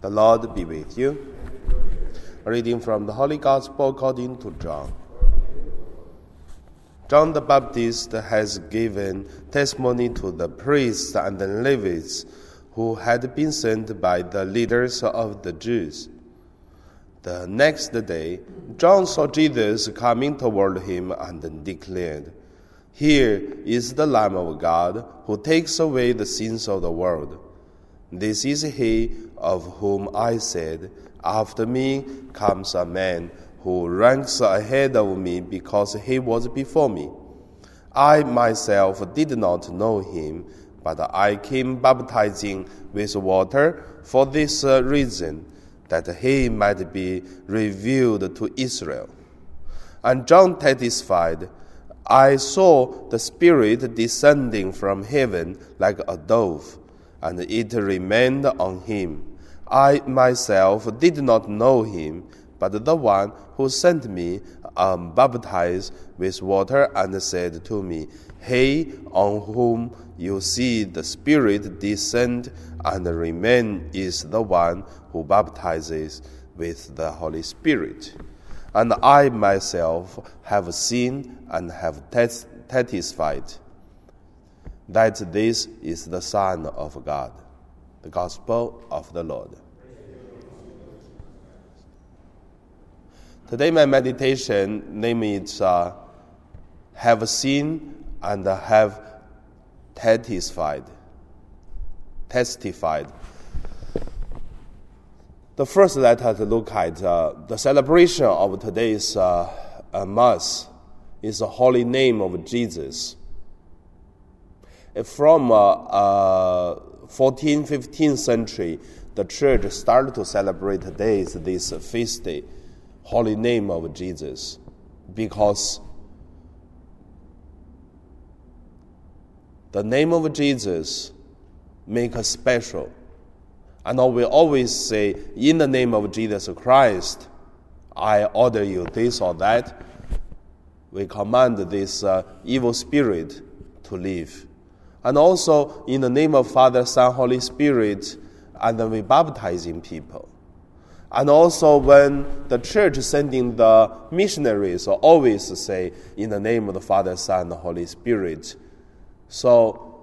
The Lord be with you. A reading from the Holy Gospel according to John. John the Baptist has given testimony to the priests and the Levites who had been sent by the leaders of the Jews. The next day, John saw Jesus coming toward him and declared, Here is the Lamb of God who takes away the sins of the world. This is he of whom I said, After me comes a man who ranks ahead of me because he was before me. I myself did not know him, but I came baptizing with water for this reason, that he might be revealed to Israel. And John testified, I saw the Spirit descending from heaven like a dove and it remained on him. I myself did not know him, but the one who sent me um, baptized with water and said to me, He on whom you see the Spirit descend and remain is the one who baptizes with the Holy Spirit. And I myself have seen and have tes- testified that this is the Son of God. The Gospel of the Lord. Today, my meditation name is uh, Have Seen and Have Testified. Testified. The first let us look at uh, the celebration of today's uh, Mass is the holy name of Jesus from uh, uh, 14th, 15th century, the church started to celebrate days, this feast day, holy name of Jesus, because the name of Jesus make us special. And we always say, in the name of Jesus Christ, I order you this or that. We command this uh, evil spirit to leave and also in the name of Father, Son, Holy Spirit, and then we baptizing people. And also when the church sending the missionaries always say in the name of the Father, Son, and the Holy Spirit. So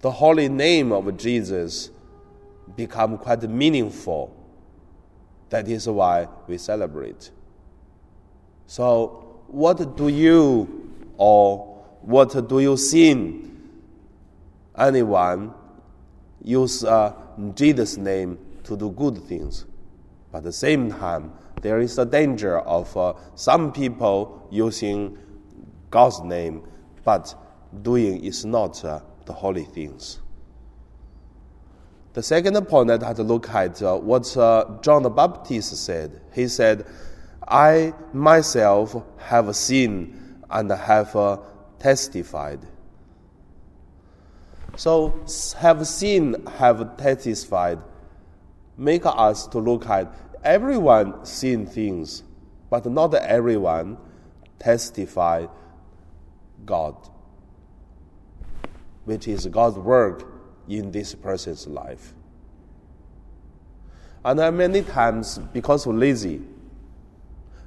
the holy name of Jesus become quite meaningful. That is why we celebrate. So what do you or what do you sing anyone use uh, Jesus' name to do good things. But at the same time, there is a danger of uh, some people using God's name, but doing is not uh, the holy things. The second point that I have to look at uh, what uh, John the Baptist said. He said, I myself have seen and have uh, testified. So have seen, have testified, make us to look at everyone seen things, but not everyone testify God, which is God's work in this person's life. And many times because of lazy,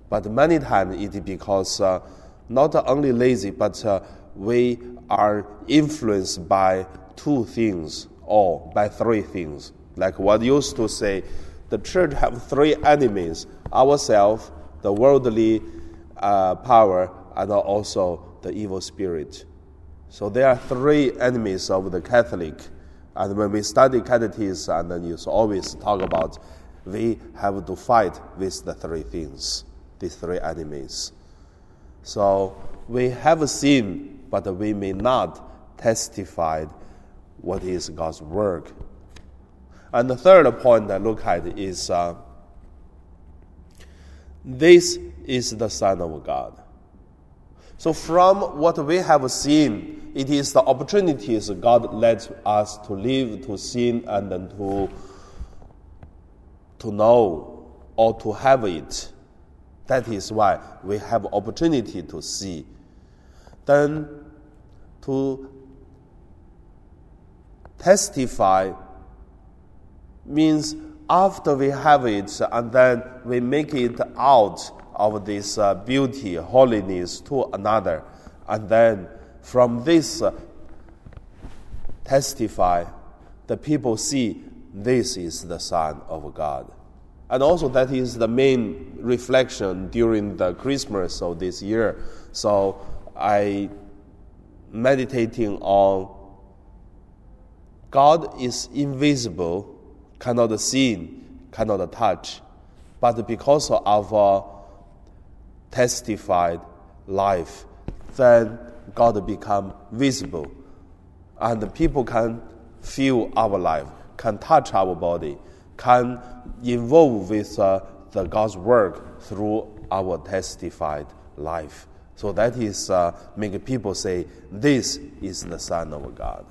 but many times it is because uh, not only lazy, but uh, we are influenced by two things or by three things. Like what used to say, the church have three enemies: ourselves, the worldly uh, power, and also the evil spirit. So there are three enemies of the Catholic. And when we study catechism, and then you always talk about we have to fight with the three things, these three enemies. So we have seen but we may not testify what is God's work. And the third point I look at is uh, this is the Son of God. So, from what we have seen, it is the opportunities God lets us to live, to sin, and then to, to know or to have it. That is why we have opportunity to see then to testify means after we have it, and then we make it out of this uh, beauty, holiness to another, and then from this uh, testify, the people see this is the Son of God. And also, that is the main reflection during the Christmas of this year. So, I meditating on God is invisible, cannot see, cannot touch, but because of our testified life, then God become visible, and people can feel our life, can touch our body, can involve with uh, the God's work through our testified life. So that is uh, making people say, "This is the Son of God."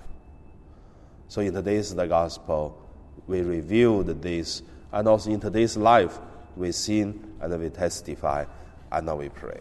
So in today's the gospel, we revealed this, and also in today's life, we sing and we testify, and now we pray.